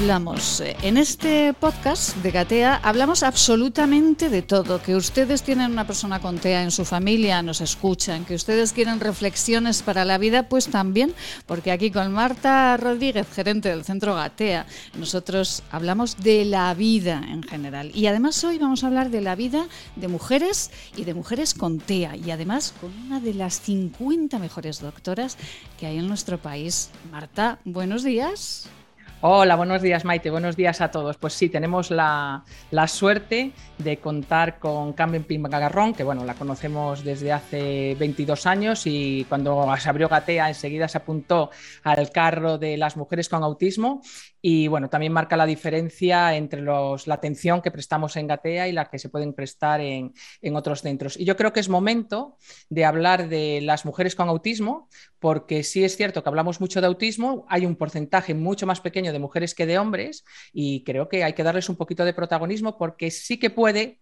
Hablamos eh, en este podcast de Gatea, hablamos absolutamente de todo. Que ustedes tienen una persona con TEA en su familia, nos escuchan. Que ustedes quieren reflexiones para la vida, pues también, porque aquí con Marta Rodríguez, gerente del Centro Gatea, nosotros hablamos de la vida en general. Y además hoy vamos a hablar de la vida de mujeres y de mujeres con TEA. Y además con una de las 50 mejores doctoras que hay en nuestro país. Marta, buenos días. Hola, buenos días Maite, buenos días a todos. Pues sí, tenemos la, suerte de contar con Carmen Pimagarrón, que bueno, la conocemos desde hace 22 años y cuando se abrió Gatea enseguida se apuntó al carro de las mujeres con autismo y bueno, también marca la diferencia entre los, la atención que prestamos en Gatea y la que se pueden prestar en, en otros centros. Y yo creo que es momento de hablar de las mujeres con autismo, porque sí es cierto que hablamos mucho de autismo, hay un porcentaje mucho más pequeño de mujeres que de hombres y creo que hay que darles un poquito de protagonismo porque sí que puede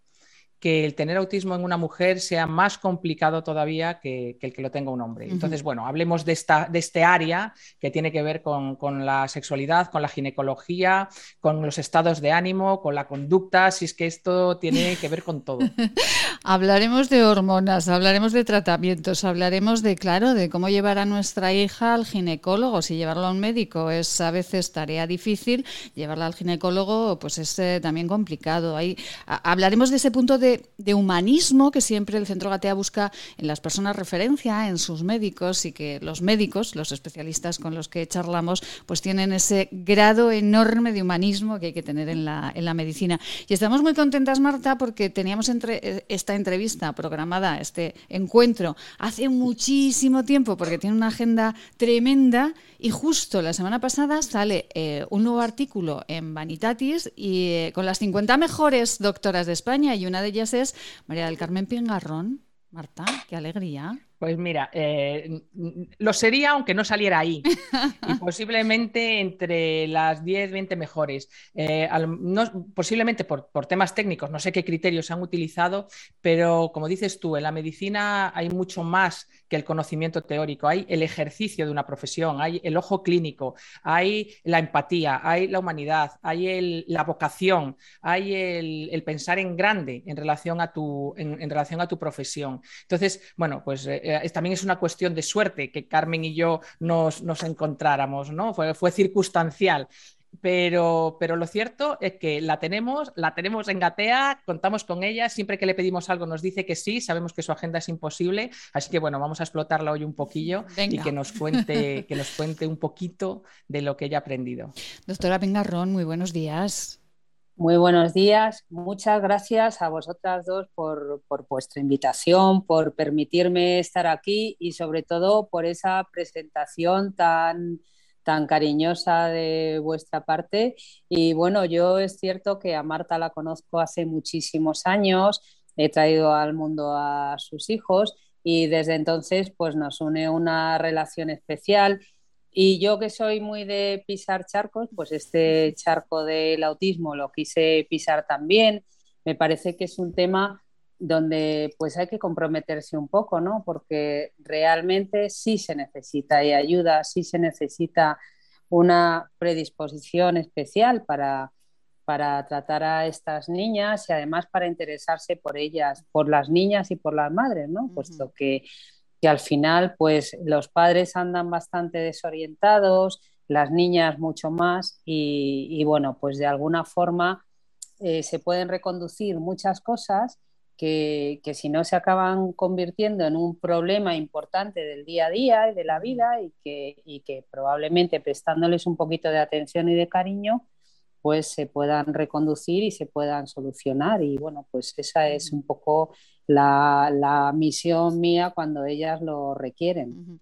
que el tener autismo en una mujer sea más complicado todavía que, el que lo tenga un hombre. Entonces, bueno, hablemos de, esta, de este área que tiene que ver con, la sexualidad, con la ginecología, con los estados de ánimo, con la conducta, si es que esto tiene que ver con todo. hablaremos de hormonas, hablaremos de tratamientos, hablaremos de, claro, de cómo llevar a nuestra hija al ginecólogo. Si llevarlo a un médico es a veces tarea difícil, llevarla al ginecólogo pues es eh, también complicado. Ahí, hablaremos de ese punto de de, humanismo que siempre el Centro Gatea busca en las personas referencia, en sus médicos y que los médicos, los especialistas con los que charlamos, pues tienen ese grado enorme de humanismo que hay que tener en la, en la medicina. Y estamos muy contentas, Marta, porque teníamos entre, esta entrevista programada, este encuentro, hace muchísimo tiempo, porque tiene una agenda tremenda y justo la semana pasada sale eh, un nuevo artículo en Vanitatis y eh, con las 50 mejores doctoras de España y una de ellas María del Carmen Pingarrón. Marta, qué alegría. Pues mira, eh, lo sería aunque no saliera ahí. y posiblemente entre las 10, 20 mejores. Eh, posiblemente por, temas técnicos, no sé qué criterios se han utilizado, pero como dices tú, en la medicina hay mucho más que el conocimiento teórico. Hay el ejercicio de una profesión, hay el ojo clínico, hay la empatía, hay la humanidad, hay la vocación, hay el, pensar en grande en relación a tu, en, relación a tu profesión. Entonces, bueno, pues. Eh, eh, también es una cuestión de suerte que Carmen y yo nos, encontráramos, ¿no? Fue, fue circunstancial. Pero, pero, lo cierto es que la tenemos, la tenemos en Gatea, contamos con ella, siempre que le pedimos algo nos dice que sí, sabemos que su agenda es imposible, así que bueno, vamos a explotarla hoy un poquillo y que nos, cuente, que nos cuente un poquito de lo que ella ha aprendido. Doctora Pingarrón, muy buenos días. Muy buenos días. Muchas gracias a vosotras dos por, vuestra invitación, por permitirme estar aquí y sobre todo por esa presentación tan, tan cariñosa de vuestra parte. Y bueno, yo es cierto que a Marta la conozco hace muchísimos años, he traído al mundo a sus hijos y desde entonces pues nos une una relación especial y yo que soy muy de pisar charcos, pues este charco del autismo lo quise pisar también. Me parece que es un tema donde pues hay que comprometerse un poco, ¿no? Porque realmente sí se necesita y ayuda, sí se necesita una predisposición especial para, para tratar a estas niñas y además para interesarse por ellas, por las niñas y por las madres, ¿no? Puesto que que al final pues los padres andan bastante desorientados, las niñas mucho más y, bueno, pues de alguna forma eh, se pueden reconducir muchas cosas que, si no se acaban convirtiendo en un problema importante del día a día y de la vida y que, y que probablemente prestándoles un poquito de atención y de cariño, pues se puedan reconducir y se puedan solucionar. Y bueno, pues esa es un poco la, misión mía cuando ellas lo requieren.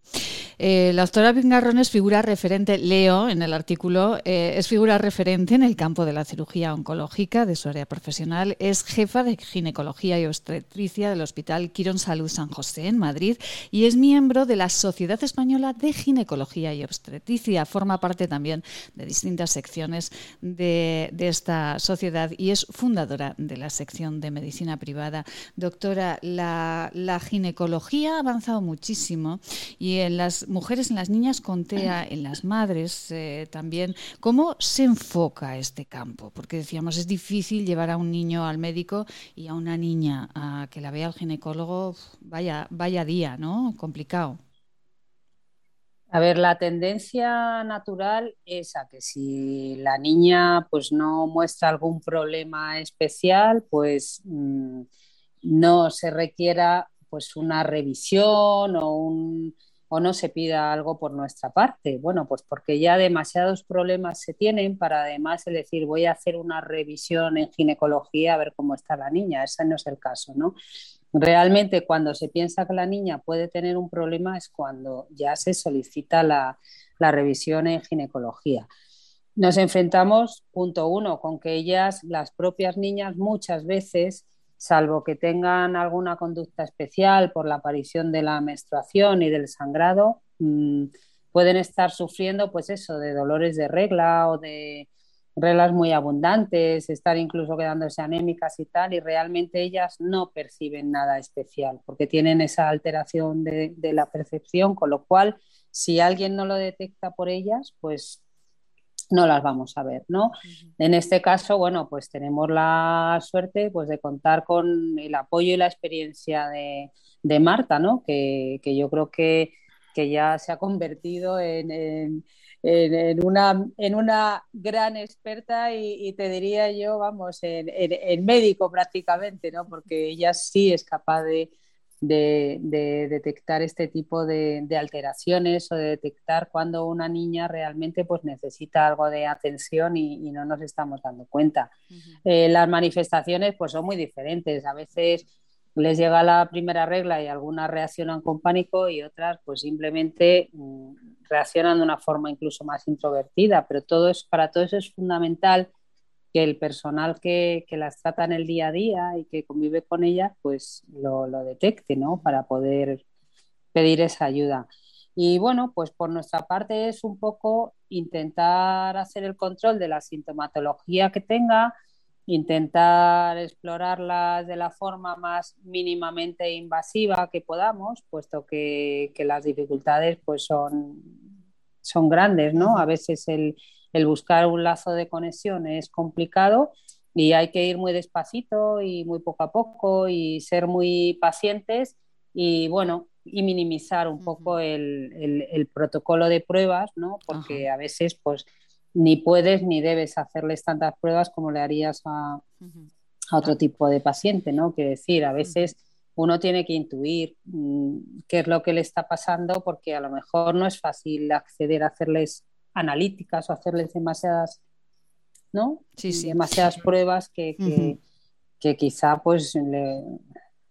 Eh, la doctora Pingarrón es figura referente, leo en el artículo, eh, es figura referente en el campo de la cirugía oncológica de su área profesional, es jefa de ginecología y obstetricia del Hospital Quirón Salud San José en Madrid y es miembro de la Sociedad Española de Ginecología y Obstetricia. Forma parte también de distintas secciones de, esta sociedad y es fundadora de la sección de medicina privada. Doctora, la, la ginecología ha avanzado muchísimo y en las mujeres, en las niñas con TEA, en las madres eh, también. ¿Cómo se enfoca este campo? Porque decíamos, es difícil llevar a un niño al médico y a una niña a que la vea el ginecólogo, vaya, vaya día, ¿no? Complicado. A ver, la tendencia natural es a que si la niña pues no muestra algún problema especial, pues mm, no se requiera pues una revisión o un o no se pida algo por nuestra parte. Bueno, pues porque ya demasiados problemas se tienen para además decir voy a hacer una revisión en ginecología a ver cómo está la niña. Ese no es el caso, ¿no? Realmente cuando se piensa que la niña puede tener un problema es cuando ya se solicita la, la revisión en ginecología. Nos enfrentamos, punto uno, con que ellas, las propias niñas, muchas veces salvo que tengan alguna conducta especial por la aparición de la menstruación y del sangrado, mm, pueden estar sufriendo pues eso, de dolores de regla o de reglas muy abundantes, estar incluso quedándose anémicas y tal, y realmente ellas no perciben nada especial porque tienen esa alteración de, de la percepción, con lo cual si alguien no lo detecta por ellas, pues no las vamos a ver, ¿no? En este caso, bueno, pues tenemos la suerte pues, de contar con el apoyo y la experiencia de, Marta, ¿no? Que, yo creo que, ya se ha convertido en, una, en una gran experta y, te diría yo, vamos, en, médico prácticamente, ¿no? Porque ella sí es capaz de de, detectar este tipo de, alteraciones o de detectar cuando una niña realmente pues, necesita algo de atención y, no nos estamos dando cuenta. Eh, las manifestaciones pues, son muy diferentes. A veces les llega la primera regla y algunas reaccionan con pánico y otras pues simplemente mm, reaccionan de una forma incluso más introvertida, pero todo es, para todo eso es fundamental que el personal que, las trata en el día a día y que convive con ellas, pues lo, detecte, ¿no? Para poder pedir esa ayuda. Y bueno, pues por nuestra parte es un poco intentar hacer el control de la sintomatología que tenga, intentar explorarlas de la forma más mínimamente invasiva que podamos, puesto que, las dificultades pues son, son grandes, ¿no? A veces el, el buscar un lazo de conexión es complicado y hay que ir muy despacito y muy poco a poco y ser muy pacientes y bueno, y minimizar un poco el, protocolo de pruebas, ¿no? Porque a veces pues ni puedes ni debes hacerles tantas pruebas como le harías a, otro tipo de paciente, ¿no? Quiere decir, a veces uno tiene que intuir mm, qué es lo que le está pasando porque a lo mejor no es fácil acceder a hacerles analíticas o hacerles demasiadas, ¿no? Sí, sí. Demasiadas pruebas que, que, quizá pues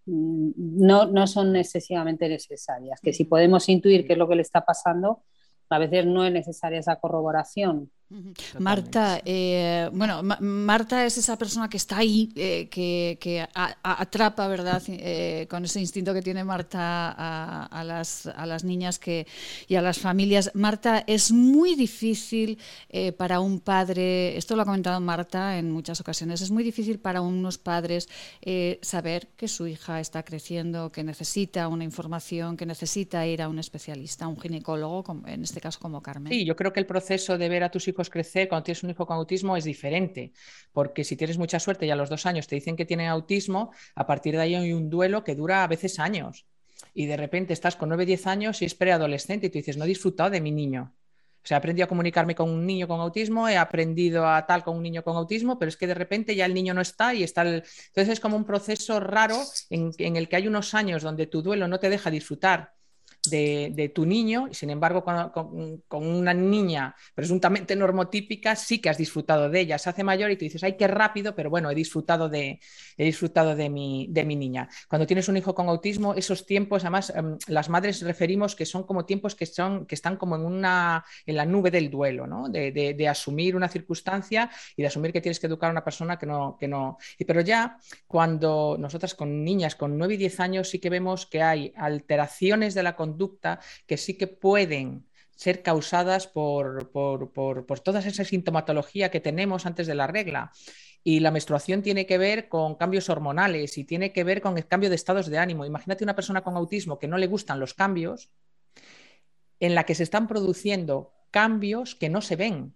no, no, son excesivamente necesarias. Que si podemos intuir qué es lo que le está pasando, a veces no es necesaria esa corroboración. Marta, eh, bueno, Marta es esa persona que está ahí, eh, que, atrapa, ¿verdad? Eh, con ese instinto que tiene Marta a, las, a, las, niñas que, y a las familias. Marta, es muy difícil para un padre, esto lo ha comentado Marta en muchas ocasiones, es muy difícil para unos padres saber que su hija está creciendo, que necesita una información, que necesita ir a un especialista, a un ginecólogo, en este caso como Carmen. Sí, yo creo que el proceso de ver a tus hijos crecer cuando tienes un hijo con autismo es diferente, porque si tienes mucha suerte y a los dos años te dicen que tiene autismo, a partir de ahí hay un duelo que dura a veces años. Y de repente estás con 9, 10 años y es preadolescente y tú dices, no he disfrutado de mi niño. O sea, he aprendido a comunicarme con un niño con autismo, he aprendido a tal con un niño con autismo, pero es que de repente ya el niño no está y está el... Entonces es como un proceso raro en el que hay unos años donde tu duelo no te deja disfrutar de, tu niño, y sin embargo con, una niña presuntamente normotípica sí que has disfrutado de ella, se hace mayor y tú dices, ay, qué rápido, pero bueno, he disfrutado de, he disfrutado de, mi, de mi niña. Cuando tienes un hijo con autismo, esos tiempos, además, em, las madres referimos que son como tiempos que, son, que están como en, una, en la nube del duelo, ¿no? de, de, asumir una circunstancia y de asumir que tienes que educar a una persona que no... Que no... Pero ya cuando nosotras con niñas con 9 y 10 años sí que vemos que hay alteraciones de la conducta que sí que pueden ser causadas por, por, por, por, toda esa sintomatología que tenemos antes de la regla. Y la menstruación tiene que ver con cambios hormonales y tiene que ver con el cambio de estados de ánimo. Imagínate una persona con autismo que no le gustan los cambios, en la que se están produciendo cambios que no se ven.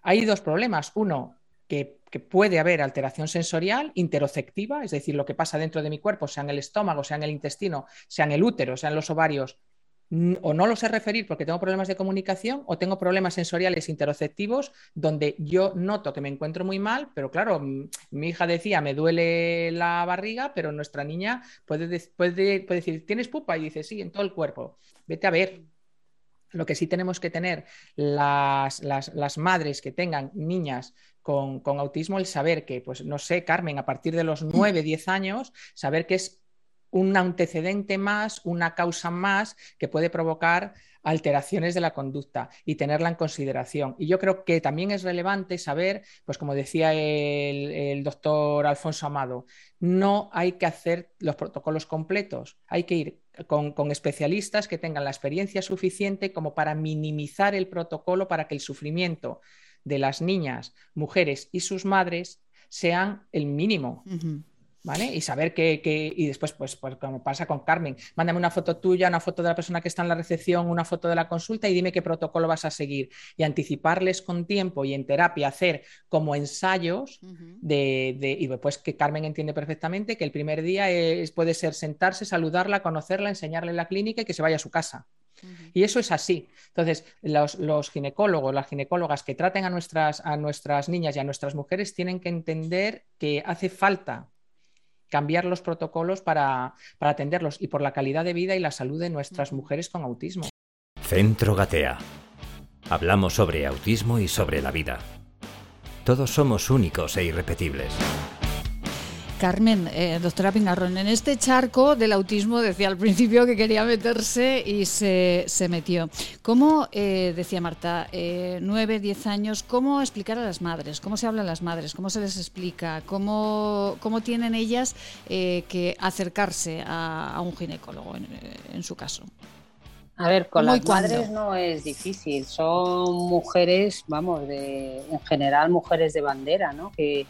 Hay dos problemas. Uno, que, puede haber alteración sensorial interoceptiva, es decir, lo que pasa dentro de mi cuerpo, sea en el estómago, sea en el intestino, sea en el útero, sea en los ovarios, o no lo sé referir porque tengo problemas de comunicación o tengo problemas sensoriales interoceptivos donde yo noto que me encuentro muy mal, pero claro, mi hija decía, me duele la barriga, pero nuestra niña puede, decir, ¿tienes pupa? Y dice, sí, en todo el cuerpo. Vete a ver, lo que sí tenemos que tener las, madres que tengan niñas con, autismo, el saber que, pues no sé, Carmen, a partir de los 9, 10 años, saber que es un antecedente más, una causa más que puede provocar alteraciones de la conducta y tenerla en consideración. Y yo creo que también es relevante saber, pues como decía el, doctor Alfonso Amado, no hay que hacer los protocolos completos, hay que ir con, con, especialistas que tengan la experiencia suficiente como para minimizar el protocolo para que el sufrimiento de las niñas, mujeres y sus madres sean el mínimo. Y saber que, y después, pues, pues, como pasa con Carmen, mándame una foto tuya, una foto de la persona que está en la recepción, una foto de la consulta y dime qué protocolo vas a seguir. Y anticiparles con tiempo y en terapia hacer como ensayos de, y pues que Carmen entiende perfectamente que el primer día es, puede ser sentarse, saludarla, conocerla, enseñarle la clínica y que se vaya a su casa. Y eso es así. Entonces, los, ginecólogos, las ginecólogas que traten a nuestras, a nuestras niñas y a nuestras mujeres tienen que entender que hace falta cambiar los protocolos para, atenderlos y por la calidad de vida y la salud de nuestras mujeres con autismo. Centro Gatea. Hablamos sobre autismo y sobre la vida. Todos somos únicos e irrepetibles. Carmen, eh, doctora Pingarrón, en este charco del autismo decía al principio que quería meterse y se, metió. ¿Cómo, eh, decía Marta, eh, nueve, diez años, cómo explicar a las madres? ¿Cómo se habla a las madres? ¿Cómo se les explica? ¿Cómo, cómo tienen ellas que acercarse a, un ginecólogo en, su caso? A ver, con las madres no es difícil. Son mujeres, vamos, de, en general mujeres de bandera, ¿no? Que,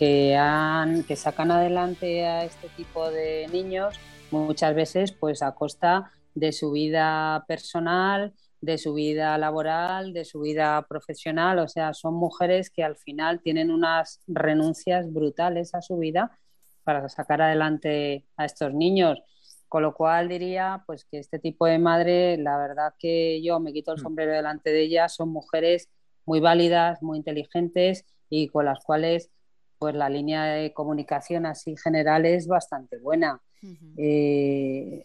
que, han, que sacan adelante a este tipo de niños muchas veces pues a costa de su vida personal, de su vida laboral, de su vida profesional. O sea, son mujeres que al final tienen unas renuncias brutales a su vida para sacar adelante a estos niños. Con lo cual diría pues que este tipo de madre, la verdad que yo me quito el mm. sombrero delante de ellas, son mujeres muy válidas, muy inteligentes y con las cuales pues la línea de comunicación así general es bastante buena. Eh,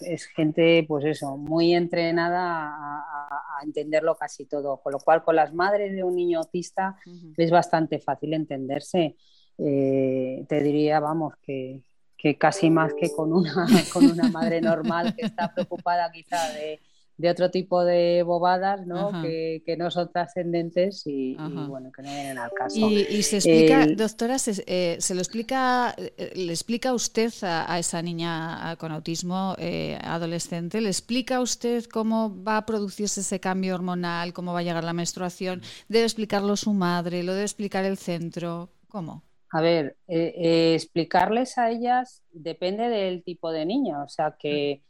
es, gente, pues eso, muy entrenada a, entenderlo casi todo, con lo cual con las madres de un niño autista es bastante fácil entenderse. Eh, te diría, vamos, que, que, casi más que con una, con una madre normal que está preocupada quizá de de otro tipo de bobadas ¿no? Que, que, no son trascendentes y, bueno, que no vienen al caso. Y, se explica, doctora, se, eh, se, lo explica, eh, le explica usted a, esa niña con autismo eh, adolescente, le explica usted cómo va a producirse ese cambio hormonal, cómo va a llegar la menstruación, debe explicarlo su madre, lo debe explicar el centro, ¿cómo? A ver, explicarles a ellas depende del tipo de niño, o sea que,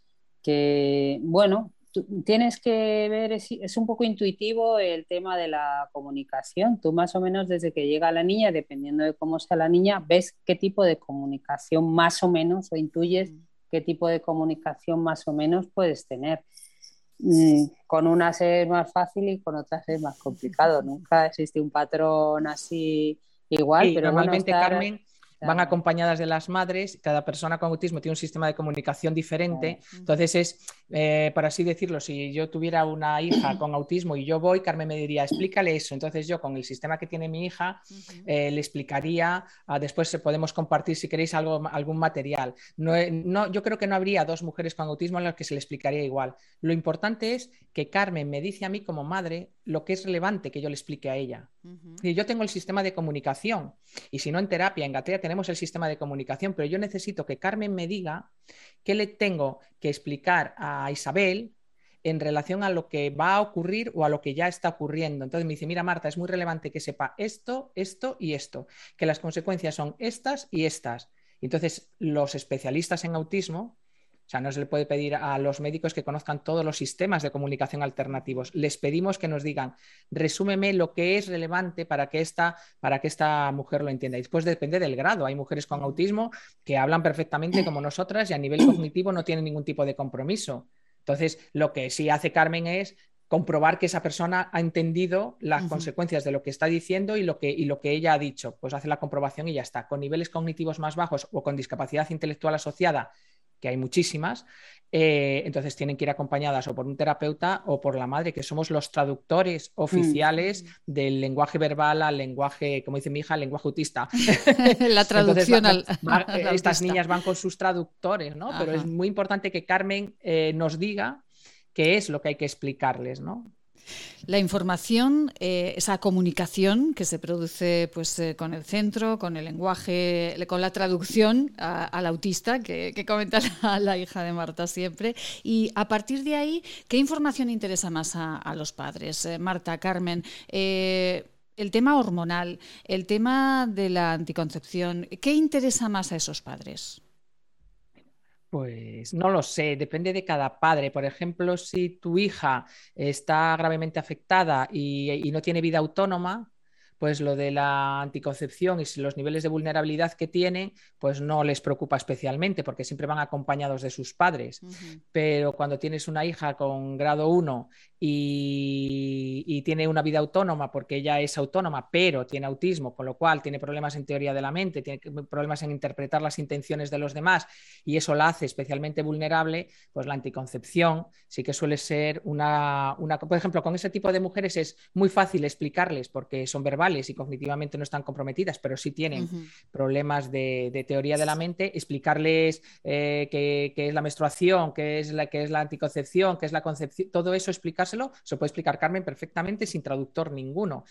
que bueno, tienes que ver, es, un poco intuitivo el tema de la comunicación. Tú más o menos desde que llega la niña, dependiendo de cómo sea la niña, ves qué tipo de comunicación más o menos o intuyes qué tipo de comunicación más o menos puedes tener. Mm, con unas es más fácil y con otras es más complicado. Nunca existe un patrón así igual. pero normalmente, Carmen, van acompañadas de las madres, cada persona con autismo tiene un sistema de comunicación diferente, entonces es eh, por así decirlo, si yo tuviera una hija con autismo y yo voy, Carmen me diría, explícale eso. Entonces yo con el sistema que tiene mi hija eh, le explicaría, ah, después podemos compartir si queréis algo, algún material. No, no, yo creo que no habría dos mujeres con autismo a las que se le explicaría igual. Lo importante es que Carmen me dice a mí como madre lo que es relevante que yo le explique a ella. Y yo tengo el sistema de comunicación y si no en terapia, en Gatea tenemos el sistema de comunicación, pero yo necesito que Carmen me diga qué le tengo que explicar a Isabel en relación a lo que va a ocurrir o a lo que ya está ocurriendo. Entonces me dice, mira Marta, es muy relevante que sepa esto, esto y esto, que las consecuencias son estas y estas. Entonces los especialistas en autismo o sea, no se le puede pedir a los médicos que conozcan todos los sistemas de comunicación alternativos. Les pedimos que nos digan, resúmeme lo que es relevante para que esta, para que esta mujer lo entienda. Y después depende del grado. Hay mujeres con autismo que hablan perfectamente como nosotras y a nivel cognitivo no tienen ningún tipo de compromiso. Entonces, lo que sí hace Carmen es comprobar que esa persona ha entendido las consecuencias de lo que está diciendo y lo que, y lo que ella ha dicho. Pues hace la comprobación y ya está. Con niveles cognitivos más bajos o con discapacidad intelectual asociada que hay muchísimas, eh, entonces tienen que ir acompañadas o por un terapeuta o por la madre, que somos los traductores mm. oficiales del lenguaje verbal al lenguaje, como dice mi hija, lenguaje autista. la traducción al, eh, Estas niñas van con sus traductores, ¿no? Pero es muy importante que Carmen eh, nos diga qué es lo que hay que explicarles, ¿no? La información, eh, esa comunicación que se produce pues, eh, con el centro, con el lenguaje, con la traducción al autista, que, que comenta la, hija de Marta siempre. Y a partir de ahí, ¿qué información interesa más a, los padres? Eh, Marta, Carmen. el tema hormonal, el tema de la anticoncepción, ¿qué interesa más a esos padres? Pues no lo sé, depende de cada padre. Por ejemplo, si tu hija está gravemente afectada y, no tiene vida autónoma, pues lo de la anticoncepción y los niveles de vulnerabilidad que tienen, pues no les preocupa especialmente porque siempre van acompañados de sus padres. Pero cuando tienes una hija con grado 1 y, tiene una vida autónoma porque ella es autónoma, pero tiene autismo, con lo cual tiene problemas en teoría de la mente, tiene problemas en interpretar las intenciones de los demás y eso la hace especialmente vulnerable, pues la anticoncepción sí que suele ser una, una por ejemplo, con ese tipo de mujeres es muy fácil explicarles porque son verbales y cognitivamente no están comprometidas, pero sí tienen problemas de, teoría de la mente, explicarles eh, qué, es la menstruación, qué es la, qué es la anticoncepción, qué es la concepción, todo eso explicar se puede explicar Carmen perfectamente sin traductor ninguno.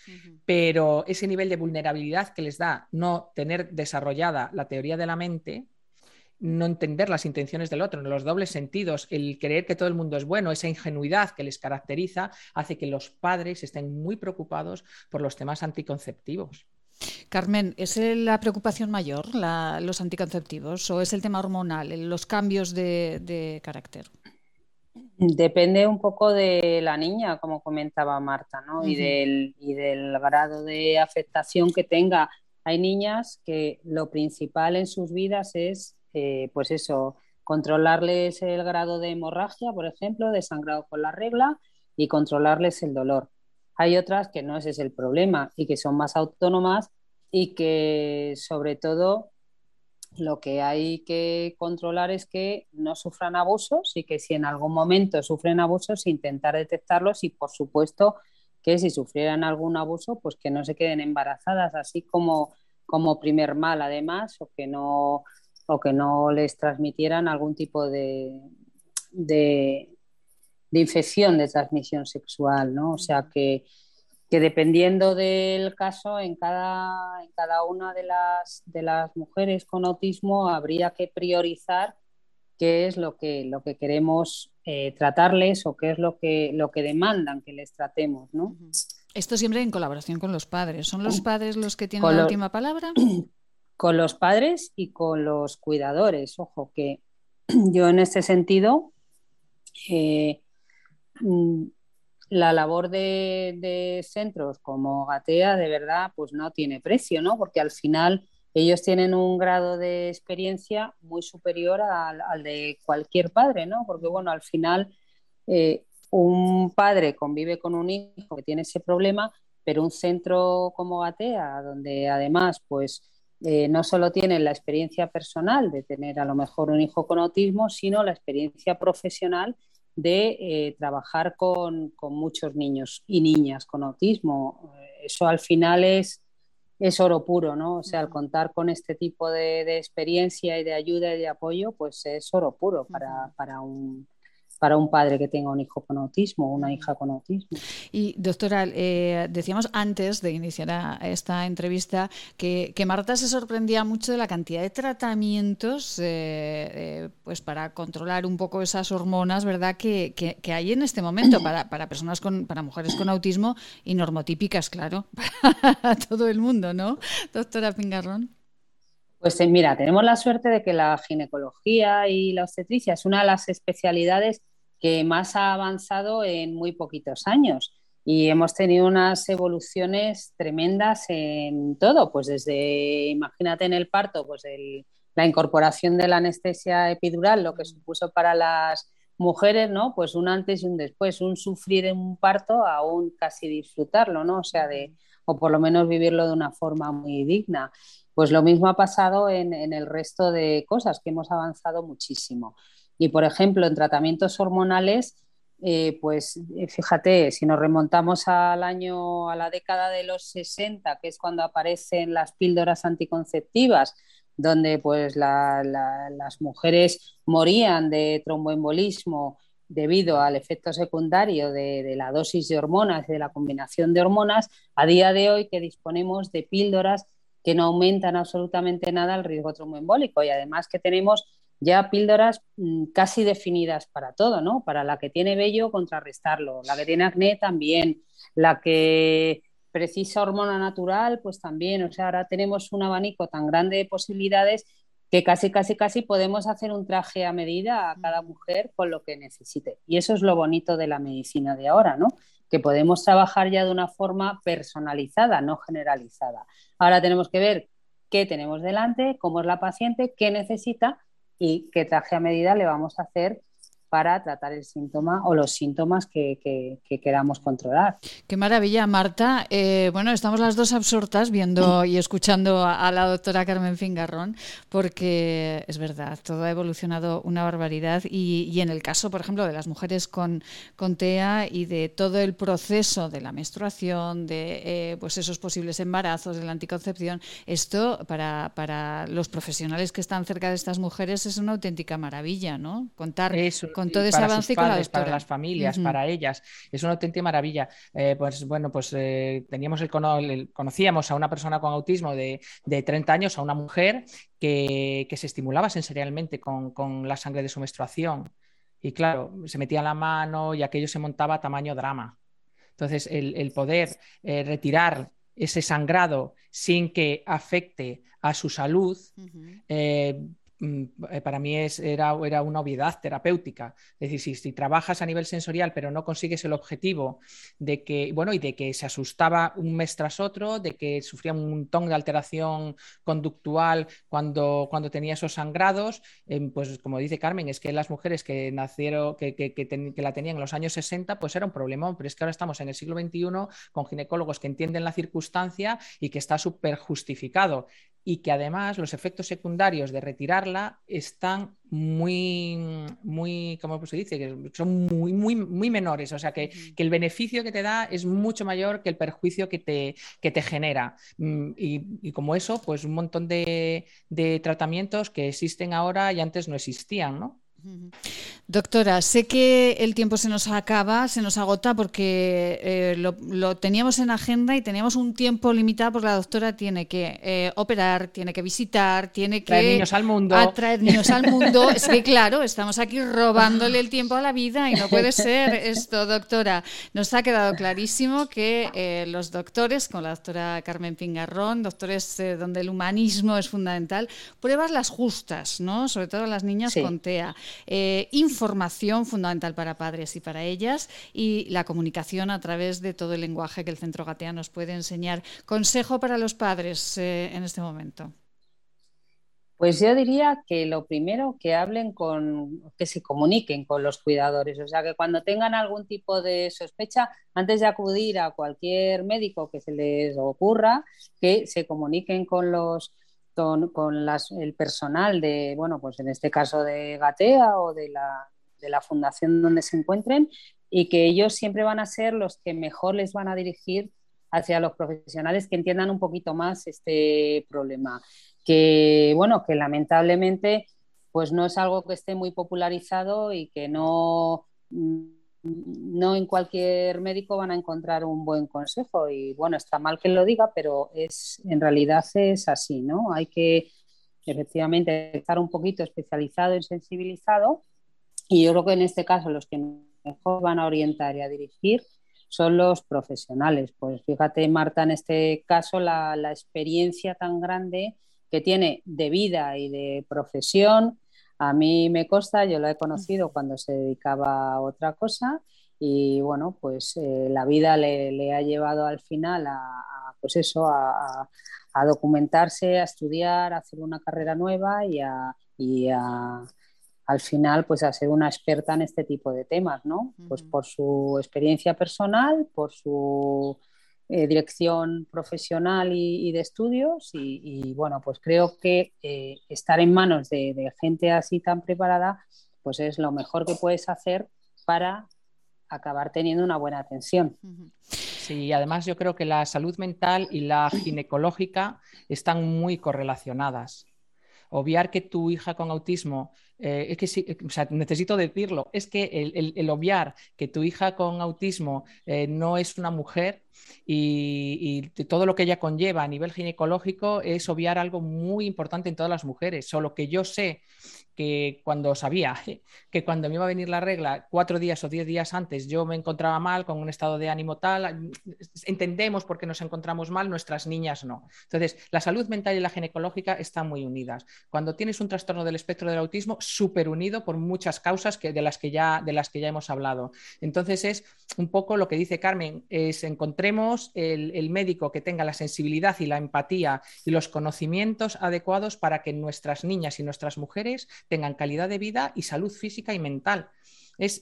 Pero ese nivel de vulnerabilidad que les da no tener desarrollada la teoría de la mente, no entender las intenciones del otro, los dobles sentidos, el creer que todo el mundo es bueno, esa ingenuidad que les caracteriza, hace que los padres estén muy preocupados por los temas anticonceptivos. Carmen, ¿es la preocupación mayor los anticonceptivos o es el tema hormonal, los cambios de carácter? Depende un poco de la niña, como comentaba Marta, ¿no? y, del, y del grado de afectación que tenga. Hay niñas que lo principal en sus vidas es, eh, pues eso, controlarles el grado de hemorragia, por ejemplo, de sangrado con la regla y controlarles el dolor. Hay otras que no ese es el problema y que son más autónomas y que sobre todo lo que hay que controlar es que no sufran abusos y que si en algún momento sufren abusos, intentar detectarlos y, por supuesto, que si sufrieran algún abuso, pues que no se queden embarazadas, así como, como primer mal, además, o que no, o que no les transmitieran algún tipo de, de, de infección de transmisión sexual, ¿no? O sea que que dependiendo del caso, en cada, en cada una de las, de las mujeres con autismo habría que priorizar qué es lo que, lo que queremos eh, tratarles o qué es lo que, lo que demandan que les tratemos. ¿no? Esto siempre en colaboración con los padres. ¿Son los padres los que tienen la última palabra? Con los padres y con los cuidadores. Ojo, que yo en este sentido eh, mm, la labor de, centros como Gatea de verdad pues no tiene precio, ¿no? Porque al final ellos tienen un grado de experiencia muy superior al, de cualquier padre, ¿no? Porque bueno, al final eh, un padre convive con un hijo que tiene ese problema, pero un centro como Gatea, donde además pues eh, no solo tienen la experiencia personal de tener a lo mejor un hijo con autismo, sino la experiencia profesional de eh, trabajar con, muchos niños y niñas con autismo. Eso al final es, es oro puro, ¿no? O sea, al contar con este tipo de, experiencia y de ayuda y de apoyo, pues es oro puro para, para un, para un padre que tenga un hijo con autismo o una hija con autismo. Y doctora, eh, decíamos antes de iniciar esta entrevista que, Marta se sorprendía mucho de la cantidad de tratamientos eh, eh, pues para controlar un poco esas hormonas, ¿verdad? Que, que, hay en este momento para, para, personas con, para mujeres con autismo y normotípicas, claro, para todo el mundo, ¿no? Doctora Pingarrón. Pues mira, tenemos la suerte de que la ginecología y la obstetricia es una de las especialidades que más ha avanzado en muy poquitos años y hemos tenido unas evoluciones tremendas en todo, pues desde, imagínate en el parto, pues la incorporación de la anestesia epidural, lo que supuso para las mujeres, ¿no? Pues un antes y un después, un sufrir en un parto a un casi disfrutarlo, ¿no? O sea, de, o por lo menos vivirlo de una forma muy digna. Pues lo mismo ha pasado en, el resto de cosas, que hemos avanzado muchísimo. Y, por ejemplo, en tratamientos hormonales, eh, pues eh, fíjate, si nos remontamos al año, a la década de los 60, que es cuando aparecen las píldoras anticonceptivas, donde pues las mujeres morían de tromboembolismo debido al efecto secundario de, de, la dosis de hormonas de la combinación de hormonas, a día de hoy que disponemos de píldoras que no aumentan absolutamente nada el riesgo tromboembólico y además que tenemos ya píldoras mm, casi definidas para todo, ¿no? Para la que tiene vello, contrarrestarlo, la que tiene acné también, la que precisa hormona natural, pues también, o sea, ahora tenemos un abanico tan grande de posibilidades que casi, casi, casi podemos hacer un traje a medida a cada mujer con lo que necesite. Y eso es lo bonito de la medicina de ahora, ¿no? Que podemos trabajar ya de una forma personalizada, no generalizada. Ahora tenemos que ver qué tenemos delante, cómo es la paciente, qué necesita y qué traje a medida le vamos a hacer para tratar el síntoma o los síntomas que, queramos controlar. Qué maravilla, Marta. Eh, bueno, estamos las dos absortas viendo y escuchando a, la doctora Carmen Fingarrón, porque es verdad, todo ha evolucionado una barbaridad y, en el caso, por ejemplo, de las mujeres con, con TEA y de todo el proceso de la menstruación, de eh, pues esos posibles embarazos, de la anticoncepción, esto para, para los profesionales que están cerca de estas mujeres es una auténtica maravilla, ¿no? Contar con todo ese avance para para las familias, para ellas. Es una auténtica maravilla. Eh, pues bueno, pues eh, teníamos el, conocíamos a una persona con autismo de, 30 años, a una mujer que, se estimulaba sensorialmente con, la sangre de su menstruación. Y claro, se metía la mano y aquello se montaba a tamaño drama. Entonces, el, poder eh, retirar ese sangrado sin que afecte a su salud, eh, para mí es, era, era, una obviedad terapéutica. Es decir, si, trabajas a nivel sensorial pero no consigues el objetivo de que, bueno, y de que se asustaba un mes tras otro, de que sufría un montón de alteración conductual cuando, cuando tenía esos sangrados, em, pues como dice Carmen, es que las mujeres que nacieron, que, que, que, la tenían en los años 60, pues era un problema, pero es que ahora estamos en el siglo XXI con ginecólogos que entienden la circunstancia y que está súper justificado y que además los efectos secundarios de retirarla están muy, muy, ¿cómo se dice? Que son muy, muy, muy menores. O sea, que, el beneficio que te da es mucho mayor que el perjuicio que te, que te genera. Mm, y, como eso, pues un montón de, de tratamientos que existen ahora y antes no existían, ¿no? Doctora, sé que el tiempo se nos acaba, se nos agota porque eh, lo, teníamos en agenda y teníamos un tiempo limitado porque la doctora tiene que eh, operar, tiene que visitar, tiene que... Traer niños al mundo. Atraer niños al mundo. es que claro, estamos aquí robándole el tiempo a la vida y no puede ser esto, doctora. Nos ha quedado clarísimo que eh, los doctores, con la doctora Carmen Pingarrón, doctores donde el humanismo es fundamental, pruebas las justas, ¿no? Sobre todo las niñas con TEA. Eh, información fundamental para padres y para ellas y la comunicación a través de todo el lenguaje que el Centro Gatea nos puede enseñar. Consejo para los padres eh, en este momento. Pues yo diría que lo primero que hablen con, que se comuniquen con los cuidadores, o sea que cuando tengan algún tipo de sospecha, antes de acudir a cualquier médico que se les ocurra, que se comuniquen con los con, el personal de, bueno, pues en este caso de Gatea o de la, la fundación donde se encuentren y que ellos siempre van a ser los que mejor les van a dirigir hacia los profesionales que entiendan un poquito más este problema. Que, bueno, que lamentablemente pues no es algo que esté muy popularizado y que no, no en cualquier médico van a encontrar un buen consejo. Y bueno, está mal que lo diga, pero es, en realidad es así, ¿no? Hay que efectivamente estar un poquito especializado y sensibilizado. Y yo creo que en este caso los que mejor van a orientar y a dirigir son los profesionales. Pues fíjate, Marta, en este caso la, experiencia tan grande que tiene de vida y de profesión. A mí me consta, yo lo he conocido cuando se dedicaba a otra cosa y bueno, pues eh, la vida le, ha llevado al final a, pues eso, a, documentarse, a estudiar, a hacer una carrera nueva y a, y a al final pues a ser una experta en este tipo de temas, ¿no? Pues por su experiencia personal, por su eh, dirección profesional y, de estudios y, bueno, pues creo que eh, estar en manos de, gente así tan preparada pues es lo mejor que puedes hacer para acabar teniendo una buena atención. Sí, además yo creo que la salud mental y la ginecológica están muy correlacionadas obviar que tu hija con autismo, eh, es que sí, o sea, necesito decirlo, es que el, obviar que tu hija con autismo eh, no es una mujer y, todo lo que ella conlleva a nivel ginecológico es obviar algo muy importante en todas las mujeres. Solo que yo sé que cuando sabía que cuando me iba a venir la regla cuatro días o diez días antes yo me encontraba mal, con un estado de ánimo tal, entendemos por qué nos encontramos mal, nuestras niñas no. Entonces, la salud mental y la ginecológica están muy unidas. Cuando tienes un trastorno del espectro del autismo, súper unido por muchas causas que, de, las que ya, de las que ya hemos hablado. Entonces, es un poco lo que dice Carmen, es encontremos el, médico que tenga la sensibilidad y la empatía y los conocimientos adecuados para que nuestras niñas y nuestras mujeres tengan calidad de vida y salud física y mental. Es,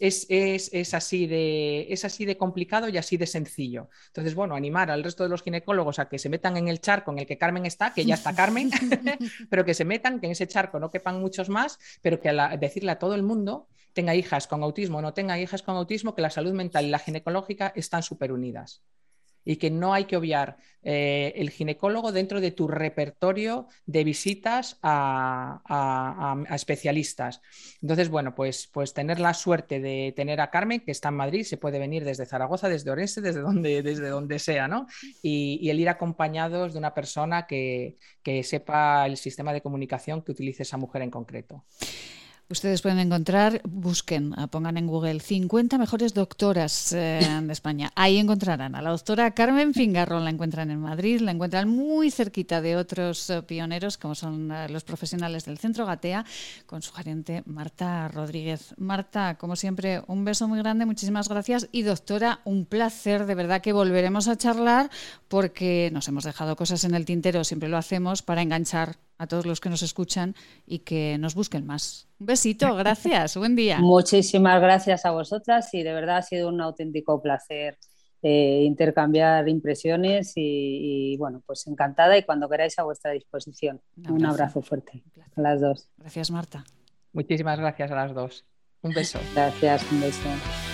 así de, es así de complicado y así de sencillo. Entonces, bueno, animar al resto de los ginecólogos a que se metan en el charco en el que Carmen está, que ya está Carmen, pero que se metan, que en ese charco no quepan muchos más, pero que decirle a todo el mundo, tenga hijas con autismo o no tenga hijas con autismo, que la salud mental y la ginecológica están súper unidas y que no hay que obviar eh, el ginecólogo dentro de tu repertorio de visitas a, especialistas. Entonces, bueno, pues, pues tener la suerte de tener a Carmen, que está en Madrid, se puede venir desde Zaragoza, desde Orense, desde donde, desde donde sea, ¿no? Y, el ir acompañados de una persona que, que sepa el sistema de comunicación que utilice esa mujer en concreto. Ustedes pueden encontrar, busquen, ah, pongan en Google 50 mejores doctoras eh, de España. Ahí encontrarán a la doctora Carmen Fingarrón, la encuentran en Madrid, la encuentran muy cerquita de otros eh, pioneros como son eh, los profesionales del Centro Gatea, con su gerente Marta Rodríguez. Marta, como siempre, un beso muy grande, muchísimas gracias y doctora, un placer, de verdad que volveremos a charlar porque nos hemos dejado cosas en el tintero, siempre lo hacemos para enganchar a todos los que nos escuchan y que nos busquen más. Un besito, gracias, buen día. Muchísimas gracias a vosotras y de verdad ha sido un auténtico placer eh, intercambiar impresiones y, bueno, pues encantada y cuando queráis a vuestra disposición. Un abrazo, fuerte a las dos. Gracias, Marta. Muchísimas gracias a las dos. Un beso. Gracias, un beso.